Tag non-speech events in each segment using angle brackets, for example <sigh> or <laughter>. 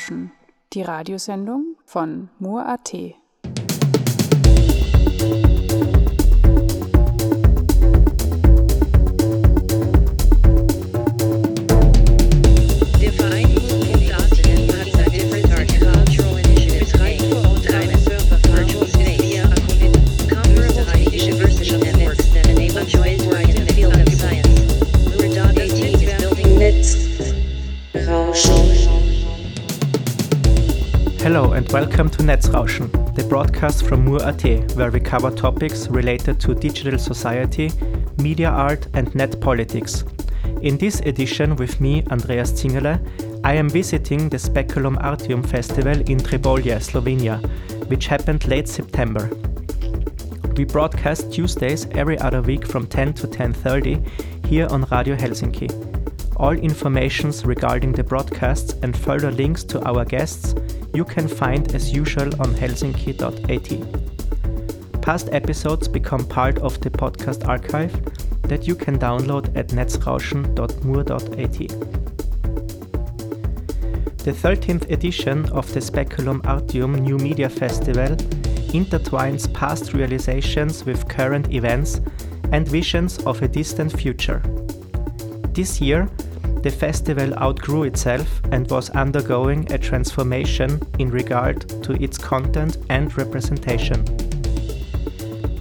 lauschen. Die Radiosendung von Mur.at. Netz. Rauschen. Hello and welcome to Netzrauschen, the broadcast from Mur.at, where we cover topics related to digital society, media art, and net politics. In this edition, with me, Andreas Zingerle, I am visiting the Speculum Artium Festival in Trbovlje, Slovenia, which happened late September. We broadcast Tuesdays every other week from 10 to 10:30 here on Radio Helsinki. All informations regarding the broadcasts and further links to our guests you can find as usual on helsinki.at. Past episodes become part of the podcast archive that you can download at netzrauschen.mur.at. The 13th edition of the Speculum Artium New Media Festival intertwines past realizations with current events and visions of a distant future. This year, the festival outgrew itself and was undergoing a transformation in regard to its content and representation.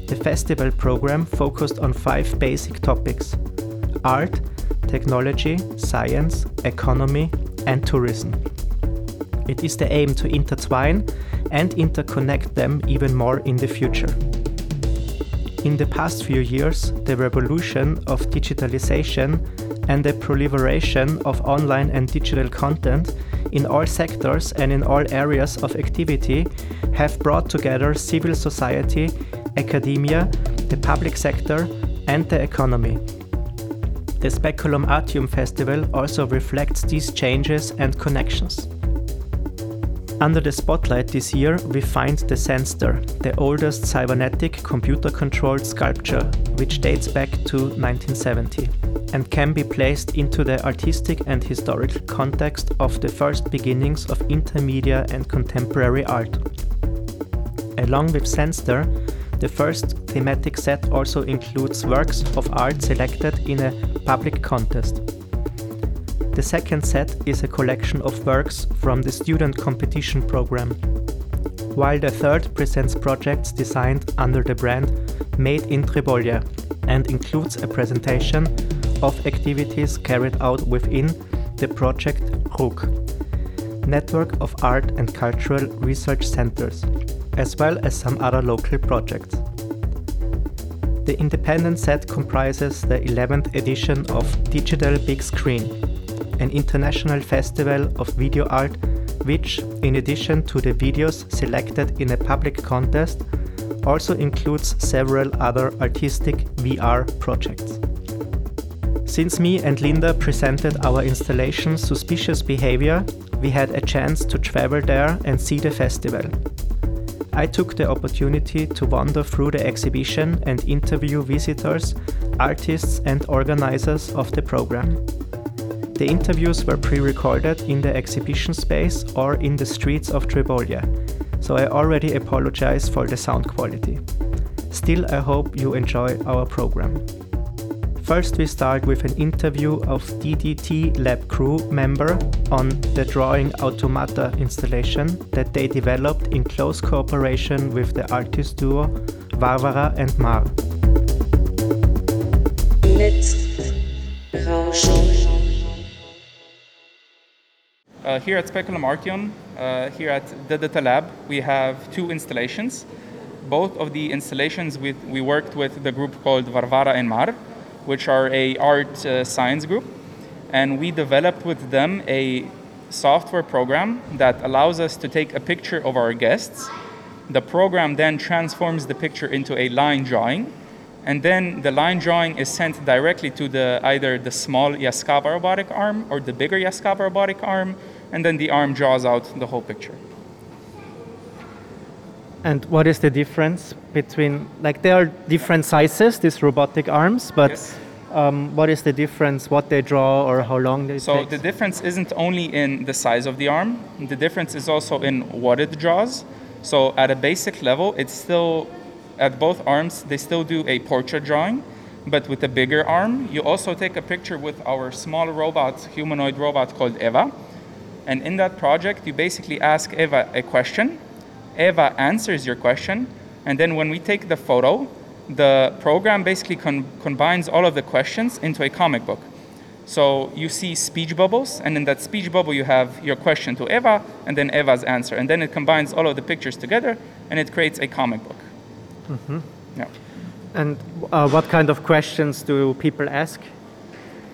The festival program focused on five basic topics art, technology, science, economy, and tourism. It is the aim to intertwine and interconnect them even more in the future. In the past few years, the revolution of digitalization and the proliferation of online and digital content in all sectors and in all areas of activity have brought together civil society, academia, the public sector, and the economy. The Speculum Artium Festival also reflects these changes and connections. Under the spotlight this year, we find the Senster, the oldest cybernetic computer controlled sculpture, which dates back to 1970 and can be placed into the artistic and historical context of the first beginnings of intermedia and contemporary art. Along with Senster, the first thematic set also includes works of art selected in a public contest. The second set is a collection of works from the student competition program, while the third presents projects designed under the brand Made in Trbovlje and includes a presentation of activities carried out within the project RUC, Network of Art and Cultural Research Centers, as well as some other local projects. The independent set comprises the 11th edition of Digital Big Screen, an international festival of video art which, in addition to the videos selected in a public contest, also includes several other artistic VR projects. Since me and Linda presented our installation Suspicious Behavior, we had a chance to travel there and see the festival. I took the opportunity to wander through the exhibition and interview visitors, artists, and organizers of the program. The interviews were pre recorded in the exhibition space or in the streets of Trbovlje, so I already apologize for the sound quality. Still, I hope you enjoy our program. First, we start with an interview of DDT Lab crew member on the drawing automata installation that they developed in close cooperation with the artist duo Varvara and Mar. Uh, here at Speculum Artium, uh, here at the Data Lab, we have two installations. Both of the installations with, we worked with the group called Varvara and Mar, which are a art uh, science group, and we developed with them a software program that allows us to take a picture of our guests. The program then transforms the picture into a line drawing, and then the line drawing is sent directly to the either the small Yaskawa robotic arm or the bigger Yaskawa robotic arm, and then the arm draws out the whole picture. And what is the difference between, like, there are different sizes, these robotic arms, but Yes. Um, what is the difference? What they draw or how long they So the difference isn't only in the size of the arm, the difference is also in what it draws. So at a basic level, it's still, at both arms, they still do a portrait drawing, but with a bigger arm. You also take a picture with our small robot, humanoid robot called Eva. And in that project, you basically ask Eva a question. Eva answers your question. And then when we take the photo, the program basically con- combines all of the questions into a comic book. So you see speech bubbles, and in that speech bubble, you have your question to Eva, and then Eva's answer. And then it combines all of the pictures together, and it creates a comic book. Mm-hmm. Yeah. and uh, what kind of questions do people ask?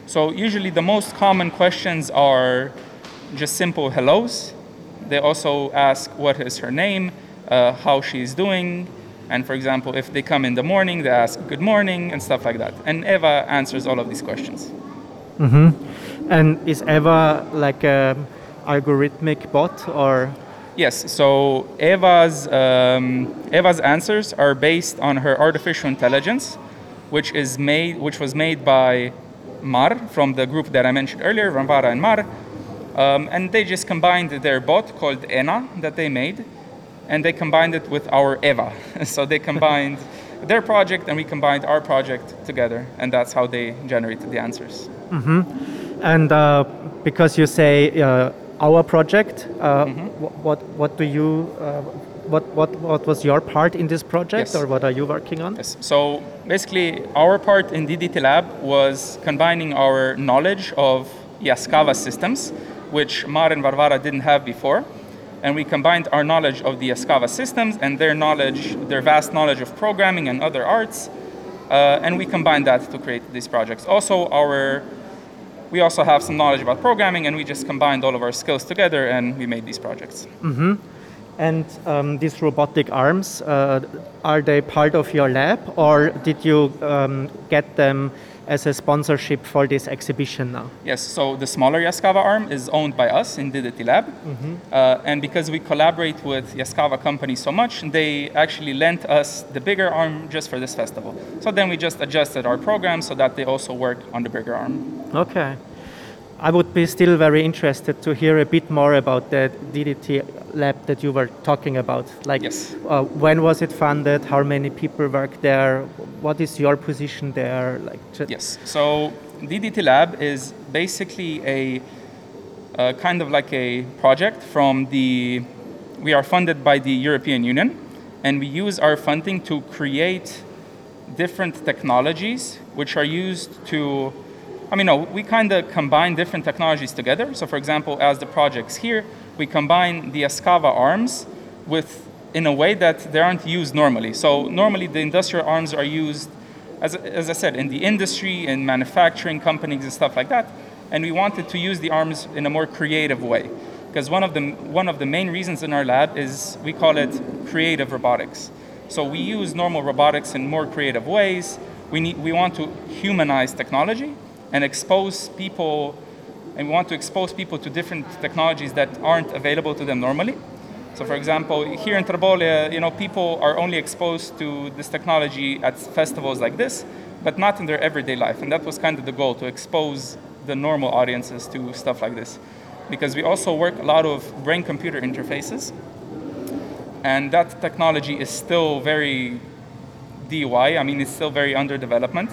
So usually the most common questions are just simple hellos. They also ask what is her name, uh, how she's doing, and for example, if they come in the morning, they ask good morning and stuff like that. And Eva answers all of these questions. And is Eva like a algorithmic bot or? Yes. So Eva's um, Eva's answers are based on her artificial intelligence, which is made, which was made by Mar from the group that I mentioned earlier, Varvara and Mar, um, and they just combined their bot called Ena that they made, and they combined it with our Eva. <laughs> so they combined <laughs> their project and we combined our project together, and that's how they generated the answers. And uh, because you say uh, our project, uh, Mm-hmm. what what do you uh, what what what was your part in this project, Yes. or what are you working on? Yes. So basically, our part in DDT Lab was combining our knowledge of Yaskawa systems, which Mar and Varvara didn't have before. And we combined our knowledge of the Yaskawa systems and their knowledge, their vast knowledge of programming and other arts, uh, and we combined that to create these projects. Also, our we also have some knowledge about programming, and we just combined all of our skills together, and we made these projects. And um, these robotic arms, uh, are they part of your lab, or did you um, get them as a sponsorship for this exhibition now? Yes, so the smaller Yaskawa arm is owned by us in DDT Lab. Uh, and because we collaborate with Yaskawa companies so much, they actually lent us the bigger arm just for this festival. So then we just adjusted our program so that they also work on the bigger arm. Okay. I would be still very interested to hear a bit more about the DDT lab that you were talking about. Like, Yes. uh, when was it funded? How many people work there? What is your position there? Like, Yes, so DDT Lab is basically a uh, kind of like a project from the. We are funded by the European Union, and we use our funding to create different technologies which are used to. I mean, no, we kind of combine different technologies together. So, for example, as the projects here, we combine the Yaskawa arms with in a way that they aren't used normally. So, normally the industrial arms are used as, as I said, in the industry, in manufacturing companies and stuff like that. And we wanted to use the arms in a more creative way. Because one of the one of the main reasons in our lab is we call it creative robotics. So we use normal robotics in more creative ways. We need we want to humanize technology and expose people and we want to expose people to different technologies that aren't available to them normally. So, for example, here in Trbovlje, you know, people are only exposed to this technology at festivals like this, but not in their everyday life. And that was kind of the goal to expose the normal audiences to stuff like this. Because we also work a lot of brain computer interfaces, and that technology is still very DIY, I mean, it's still very under development.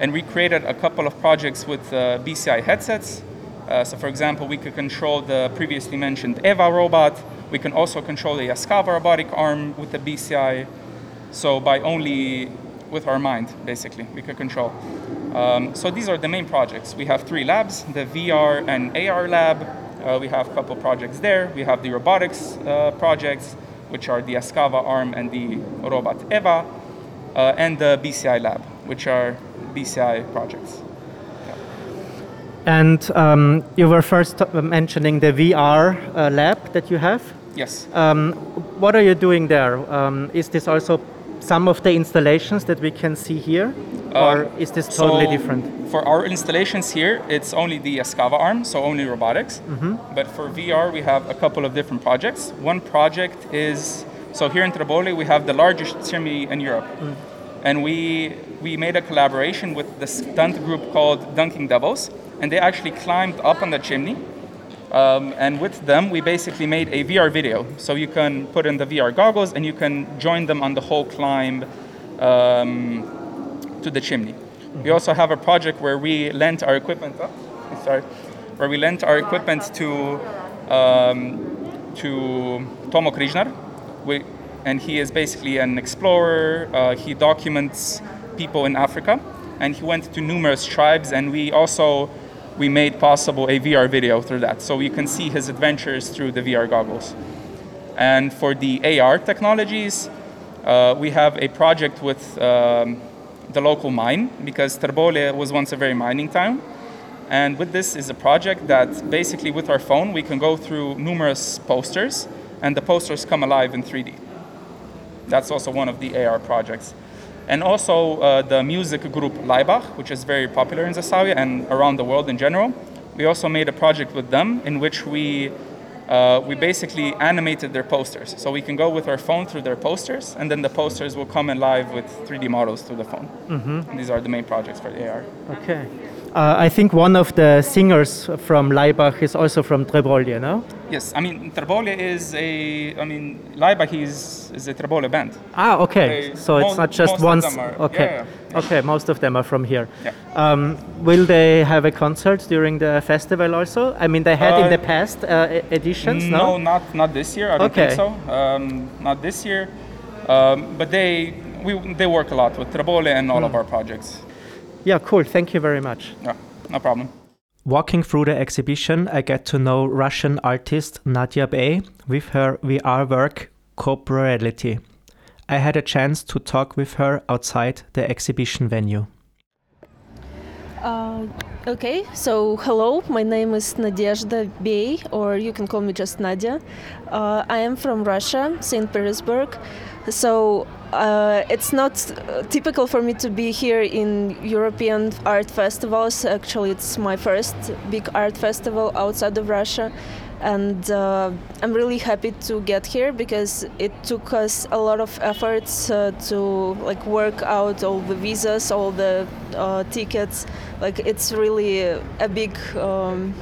And we created a couple of projects with uh, BCI headsets. Uh, so, for example, we could control the previously mentioned EVA robot. We can also control the Yaskawa robotic arm with the BCI. So, by only with our mind, basically, we could control. Um, so, these are the main projects. We have three labs the VR and AR lab. Uh, we have a couple projects there. We have the robotics uh, projects, which are the Yaskawa arm and the robot EVA, uh, and the BCI lab, which are BCI projects. And um, you were first mentioning the VR uh, lab that you have. Yes. Um, what are you doing there? Um, is this also some of the installations that we can see here, or is this totally So, different? For our installations here, it's only the Yaskawa arm, so only robotics. But for VR, we have a couple of different projects. One project is so here in Trbovlje, we have the largest CIRMI in Europe. And we we made a collaboration with the stunt group called Dunking Devils, and they actually climbed up on the chimney. Um, and with them, we basically made a VR video. So you can put in the VR goggles and you can join them on the whole climb um, to the chimney. We also have a project where we lent our equipment. Oh, sorry, where we lent our equipment to um, to Tomo Križnar, and he is basically an explorer. Uh, he documents people in Africa, and he went to numerous tribes. And we also we made possible a VR video through that, so you can see his adventures through the VR goggles. And for the AR technologies, uh, we have a project with um, the local mine because Trbovlje was once a very mining town. And with this is a project that basically with our phone we can go through numerous posters and the posters come alive in 3D. That's also one of the AR projects. And also uh, the music group Laibach, which is very popular in Zasavje and around the world in general. We also made a project with them in which we uh, we basically animated their posters. So we can go with our phone through their posters, and then the posters will come in live with 3D models through the phone. And these are the main projects for the AR. Okay. Uh, I think one of the singers from Laibach is also from Trbovlje, no? Yes, I mean Trbovlje is a. I mean Laibach is is a Trbovlje band. Ah, okay. They- so it's not just most of one. them are- okay. yeah, yeah, Okay. Most of them are from here. Yeah. Um, will they have a concert during the festival also? I mean, they had in Uh, the past uh, editions. no, no, not not this year. I don't Okay. think so. Um, not this year. Um, but they we they work a lot with Trbovlje and all Hmm. of our projects. Yeah. Cool. Thank you very much. Yeah, no problem. Walking through the exhibition, I get to know Russian artist Nadia Bei with her VR work Corpoirreality. I had a chance to talk with her outside the exhibition venue. Uh, okay, so hello, my name is Nadezhda Bei, or you can call me just Nadia. Uh, I am from Russia, St. Petersburg. So uh, it's not typical for me to be here in European art festivals. Actually, it's my first big art festival outside of Russia. And uh, I'm really happy to get here because it took us a lot of efforts uh, to like work out all the visas, all the uh, tickets. Like it's really a, a big um,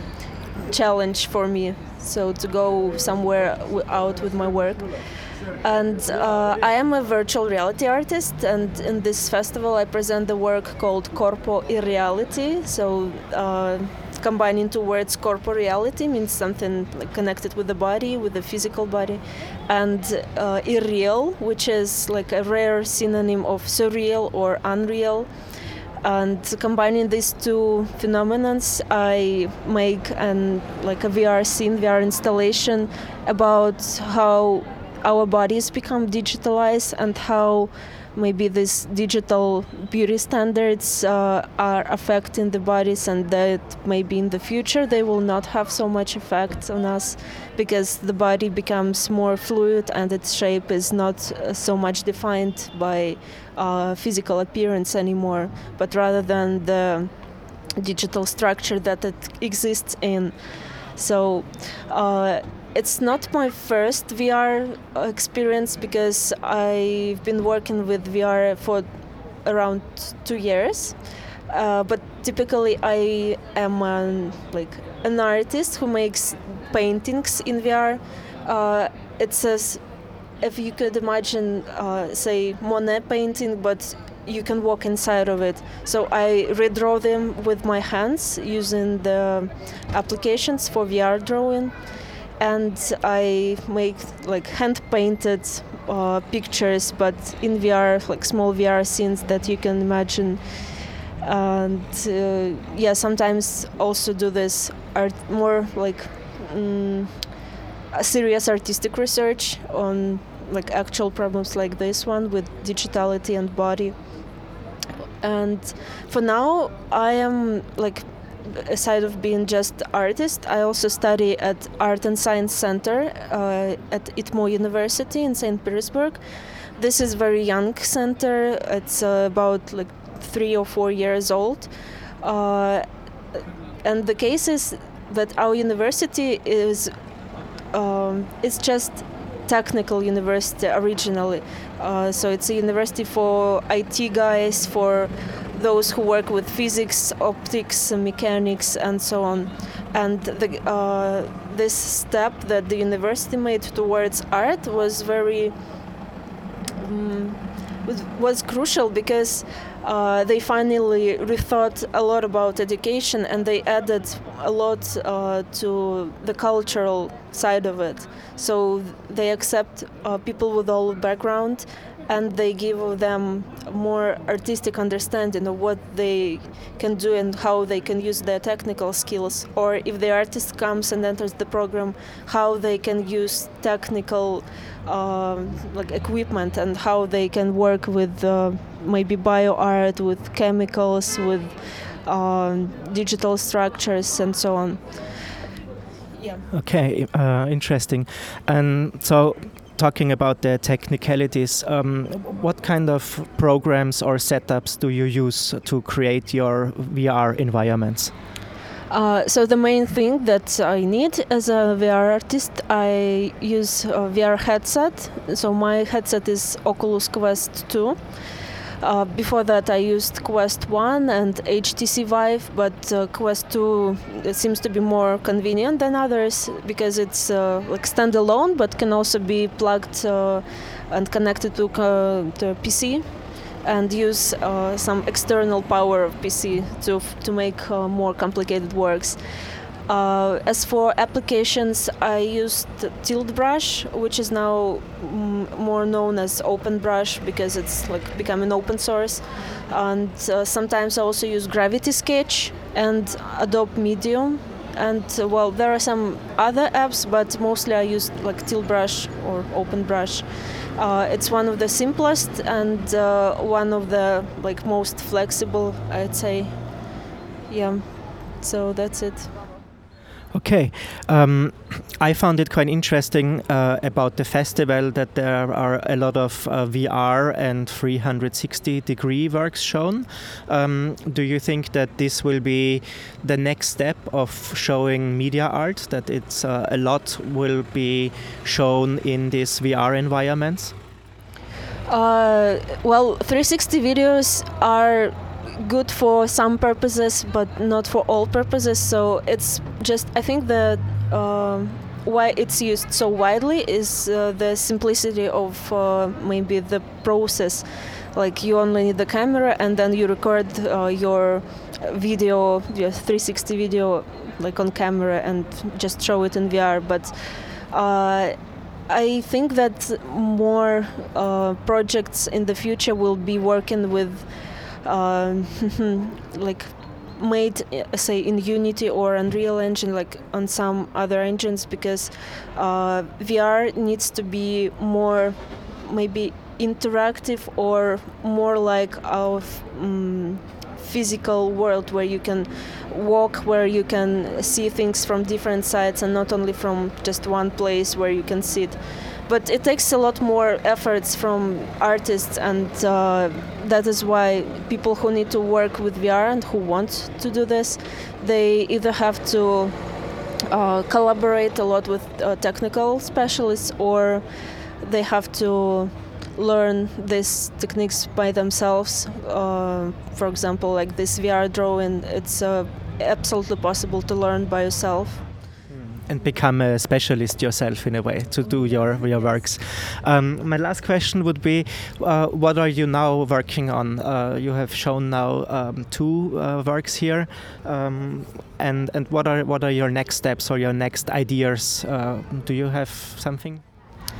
challenge for me. So to go somewhere out with my work. And uh, I am a virtual reality artist, and in this festival I present the work called Corpo Irreality. So uh, combining two words, corpo reality means something like connected with the body, with the physical body, and uh, irreal, which is like a rare synonym of surreal or unreal. And combining these two phenomenons, I make an like a VR scene, VR installation about how our bodies become digitalized and how maybe these digital beauty standards uh, are affecting the bodies and that maybe in the future they will not have so much effect on us because the body becomes more fluid and its shape is not uh, so much defined by uh, physical appearance anymore. But rather than the digital structure that it exists in. So uh, it's not my first VR experience because I've been working with VR for around two years. Uh, but typically, I am an, like an artist who makes paintings in VR. Uh, it says, if you could imagine, uh, say Monet painting, but you can walk inside of it. So I redraw them with my hands using the applications for VR drawing and I make like hand painted uh, pictures, but in VR, like small VR scenes that you can imagine. And uh, yeah, sometimes also do this art more like mm, serious artistic research on like actual problems like this one with digitality and body. And for now, I am like aside of being just artist, I also study at Art and Science Center uh, at ITMO University in St. Petersburg. This is very young center. It's uh, about like three or four years old, uh, and the case is that our university is um, it's just technical university originally. Uh, so it's a university for IT guys, for those who work with physics, optics, mechanics, and so on. And the, uh, this step that the university made towards art was very um, was, crucial because uh, they finally rethought a lot about education and they added a lot uh, to the cultural side of it. So they accept uh, people with all background and they give them more artistic understanding of what they can do and how they can use their technical skills or if the artist comes and enters the program how they can use technical uh, like equipment and how they can work with uh, maybe bio art with chemicals with um, digital structures and so on yeah Okay, uh, interesting. And so, talking about the technicalities, um, what kind of programs or setups do you use to create your VR environments? Uh, so the main thing that I need as a VR artist, I use a VR headset. So my headset is Oculus Quest 2. Uh, before that, I used Quest 1 and HTC Vive, but uh, Quest 2 it seems to be more convenient than others because it's uh, like standalone, but can also be plugged uh, and connected to, uh, to PC and use uh, some external power of PC to to make more complicated works. Uh, as for applications, I used Tilt Brush, which is now mm, more known as Open Brush because it's like becoming open source. And uh, sometimes I also use Gravity Sketch and Adobe Medium. And uh, well, there are some other apps, but mostly I use like Tilt Brush or OpenBrush. Uh, it's one of the simplest and uh, one of the like most flexible, I'd say. Yeah, so that's it. Okay, um, I found it quite interesting uh, about the festival that there are a lot of uh, VR and 360 degree works shown. Um, do you think that this will be the next step of showing media art? That it's uh, a lot will be shown in these VR environments? Uh, well, 360 videos are good for some purposes, but not for all purposes. So it's just I think the um why it's used so widely is uh, the simplicity of uh, maybe the process. Like you only need the camera, and then you record uh, your video, your 360 video, like on camera, and just show it in VR. But uh, I think that more uh, projects in the future will be working with uh, <laughs> like made uh, say in unity or unreal engine like on some other engines because uh, vr needs to be more maybe interactive or more like our um, physical world where you can walk where you can see things from different sides and not only from just one place where you can sit but it takes a lot more efforts from artists and uh, that is why people who need to work with vr and who want to do this they either have to uh, collaborate a lot with uh, technical specialists or they have to learn these techniques by themselves. Uh, for example like this vr drawing it's uh, absolutely possible to learn by yourself and become a specialist yourself in a way to do your your works. Um, my last question would be, uh, what are you now working on? Uh, you have shown now um, two uh, works here, um, and and what are what are your next steps or your next ideas? Uh, do you have something?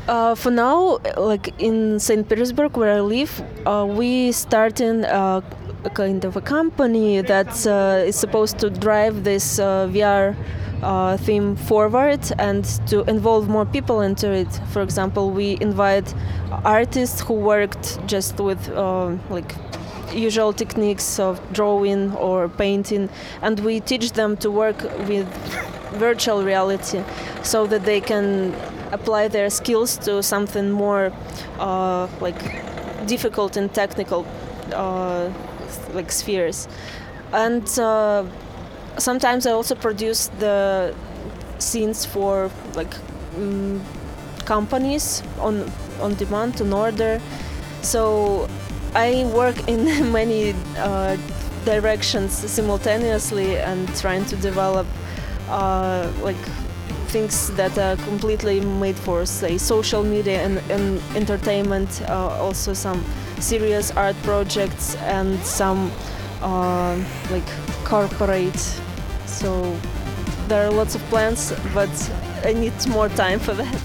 Uh, for now, like in St. Petersburg, where I live, uh, we starting a, a kind of a company that uh, is supposed to drive this uh, VR uh, theme forward and to involve more people into it. For example, we invite artists who worked just with uh, like usual techniques of drawing or painting, and we teach them to work with virtual reality so that they can apply their skills to something more uh, like difficult and technical uh, like spheres and uh, sometimes i also produce the scenes for like mm companies on on demand on order. So I work in <laughs> many uh, directions simultaneously and trying to develop uh, like things that are completely made for say social media and, and entertainment uh, also some serious art projects and some uh, like corporate so there are lots of plans but i need more time for that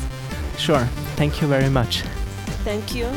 Sure. Thank you very much. thank you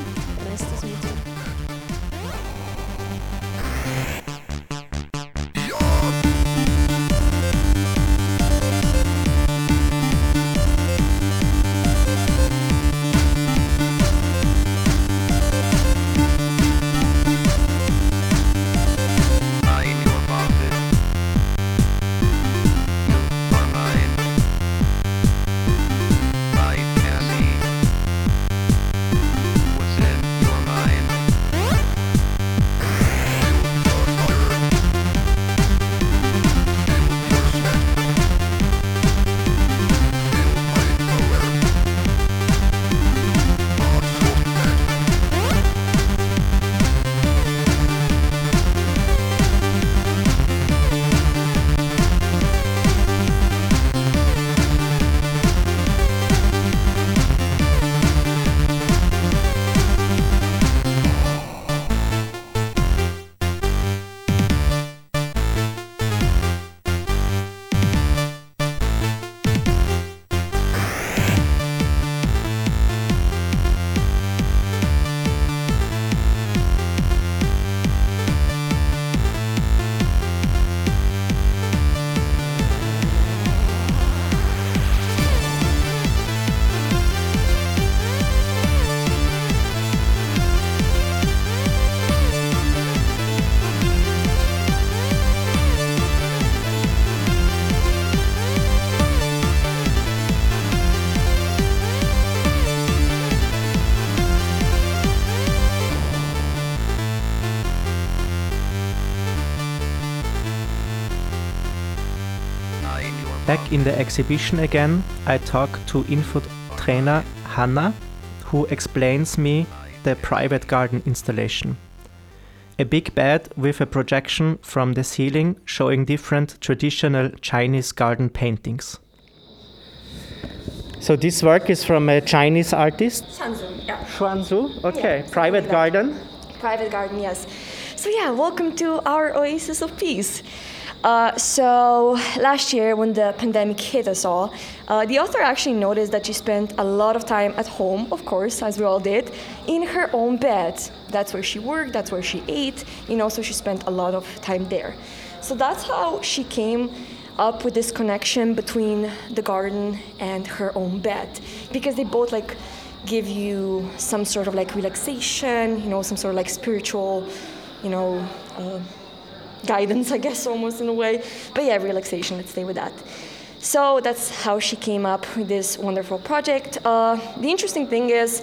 Back in the exhibition again, I talk to info trainer Hana, who explains me the private garden installation. A big bed with a projection from the ceiling showing different traditional Chinese garden paintings. So this work is from a Chinese artist, Qian Xu, yeah. Xuanzu. Okay, Yeah, private something like that. garden. Private garden, yes. So yeah, welcome to our oasis of peace. Uh, so last year, when the pandemic hit us all, uh, the author actually noticed that she spent a lot of time at home, of course, as we all did, in her own bed. That's where she worked, that's where she ate, you know, so she spent a lot of time there. So that's how she came up with this connection between the garden and her own bed, because they both like give you some sort of like relaxation, you know, some sort of like spiritual, you know, uh, guidance, I guess, almost in a way. But yeah, relaxation, let's stay with that. So that's how she came up with this wonderful project. Uh, the interesting thing is,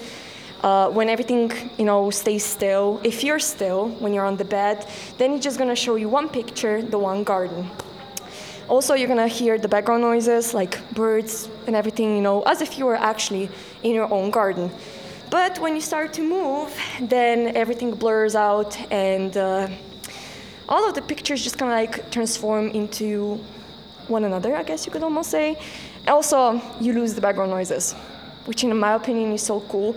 uh, when everything you know stays still, if you're still when you're on the bed, then it's just gonna show you one picture, the one garden. Also, you're gonna hear the background noises like birds and everything, you know, as if you were actually in your own garden. But when you start to move, then everything blurs out and uh, all of the pictures just kind of like transform into one another, I guess you could almost say. Also, you lose the background noises, which in my opinion is so cool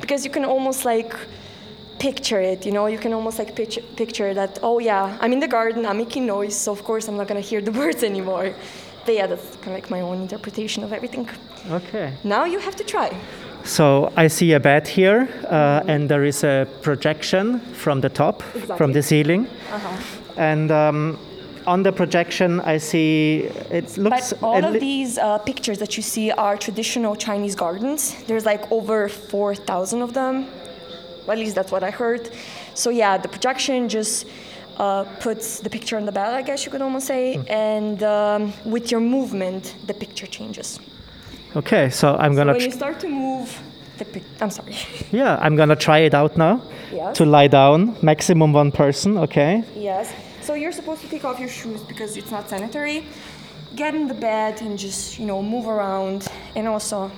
because you can almost like picture it, you know, you can almost like picture, picture that, oh yeah, I'm in the garden, I'm making noise, so of course I'm not gonna hear the <laughs> birds anymore. But yeah, that's kind of like my own interpretation of everything. Okay. Now you have to try. So I see a bed here, uh, and there is a projection from the top, from the ceiling, Uh-huh. and um, on the projection I see it looks. But all a of these uh, pictures that you see are traditional Chinese gardens. There's like over 4,000 of them. At least that's what I heard. So yeah, the projection just uh, puts the picture on the bed, I guess you could almost say, Hmm. and um, with your movement, the picture changes. Okay, so I'm gonna. when you start to move, the pic- I'm sorry. <laughs> yeah, I'm gonna try it out now. Yes. To lie down, maximum one person. Okay. Yes. So you're supposed to take off your shoes because it's not sanitary. Get in the bed and just, you know, move around. And also,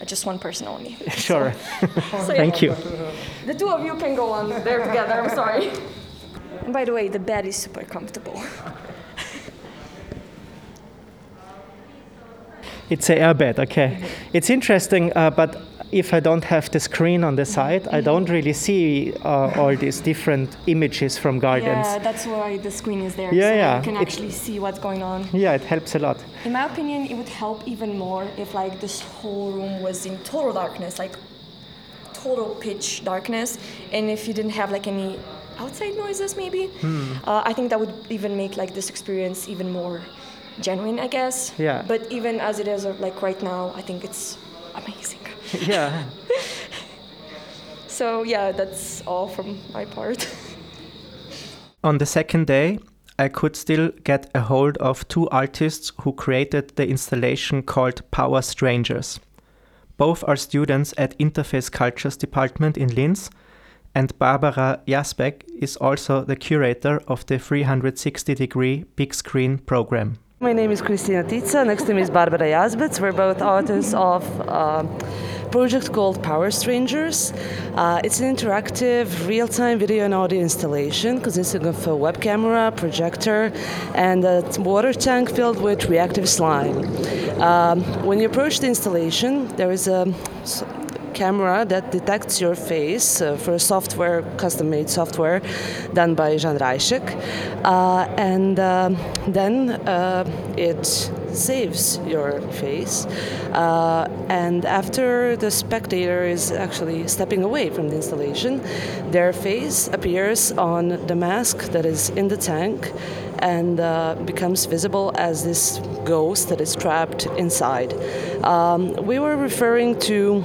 uh, just one person only. <laughs> Sure. <laughs> So, yeah. Thank you. The two of you can go on there together. I'm sorry. And by the way, the bed is super comfortable. It's a airbed, okay. It's interesting, uh, but if I don't have the screen on the side, I don't really see uh, all these different images from gardens. Yeah, that's why the screen is there. Yeah, so yeah. You can It- actually see what's going on. Yeah, it helps a lot. In my opinion, it would help even more if like this whole room was in total darkness, like total pitch darkness, and if you didn't have like any outside noises, maybe. Uh, I think that would even make like this experience even more genuine, I guess. Yeah. But even as it is, uh, like right now, I think it's amazing. <laughs> yeah. So yeah, that's all from my part. <laughs> On the second day, I could still get a hold of two artists who created the installation called Power Strangers. Both are students at Interface Cultures Department in Linz, and Barbara Jazbec is also the curator of the 360 degree big screen program. My name is Kristina Tica. Next to me is Barbara Jazbec. We're both authors of a project called Power Strangers. Uh, it's an interactive, real-time video and audio installation consisting of a web camera, projector, and a water tank filled with reactive slime. Um, when you approach the installation, there is a camera that detects your face uh, for software, custom-made software done by Jan Reichek, uh, and um, then uh, it saves your face. Uh, and after the spectator is actually stepping away from the installation, their face appears on the mask that is in the tank and uh, becomes visible as this ghost that is trapped inside. Um, we were referring to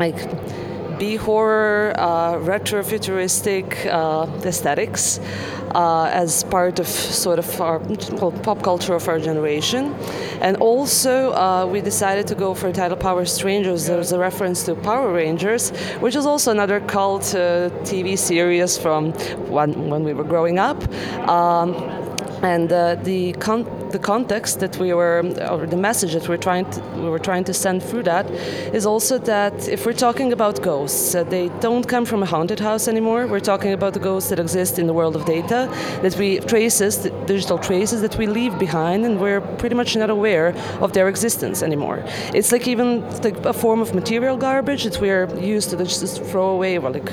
like B horror, uh, retro futuristic uh, aesthetics uh, as part of sort of our well, pop culture of our generation. And also, uh, we decided to go for title Power Strangers. There's a reference to Power Rangers, which is also another cult uh, TV series from when, when we were growing up. Um, and uh, the con- the context that we were, or the message that we're trying to, we were trying to send through that, is also that if we're talking about ghosts, uh, they don't come from a haunted house anymore. We're talking about the ghosts that exist in the world of data, that we traces, digital traces that we leave behind, and we're pretty much not aware of their existence anymore. It's like even like a form of material garbage that we're used to just throw away, or like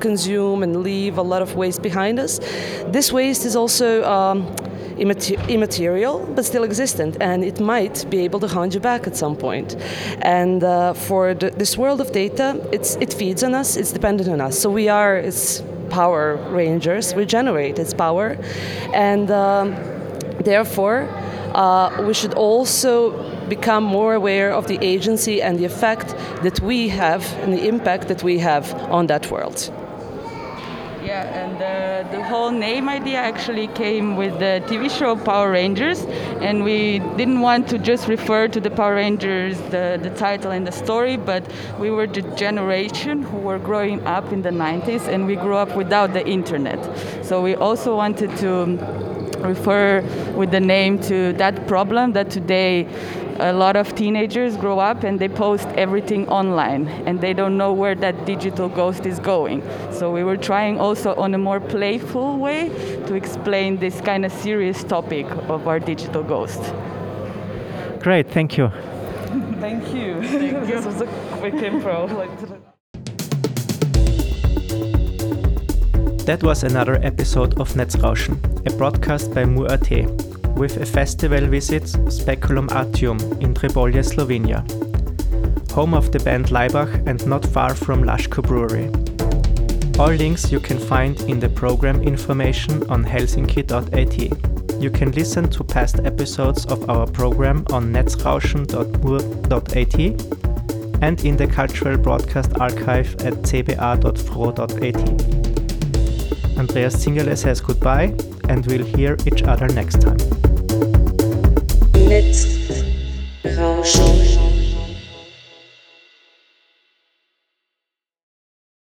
consume and leave a lot of waste behind us. This waste is also um, immaterial, but still existent, and it might be able to haunt you back at some point. And uh, for the, this world of data, it's, it feeds on us, it's dependent on us. So we are its power rangers, we generate its power, and um, therefore, uh, we should also become more aware of the agency and the effect that we have and the impact that we have on that world. Yeah, and uh, the whole name idea actually came with the TV show Power Rangers, and we didn't want to just refer to the Power Rangers, the, the title and the story, but we were the generation who were growing up in the 90s, and we grew up without the internet. So we also wanted to refer with the name to that problem that today a lot of teenagers grow up and they post everything online and they don't know where that digital ghost is going. So we were trying also on a more playful way to explain this kind of serious topic of our digital ghost. Great, thank you. <laughs> Thank you. <laughs> this was a quick intro. That was another episode of Netzrauschen, a broadcast by Mur.at, with a festival visit Speculum Artium in Trbovlje, Slovenia, home of the band Laibach and not far from Laško Brewery. All links you can find in the program information on helsinki.at. You can listen to past episodes of our program on netzrauschen.mur.at and in the cultural broadcast archive at cba.fro.at. Andreas Zingerle says goodbye, and we'll hear each other next time. Netzrauschen.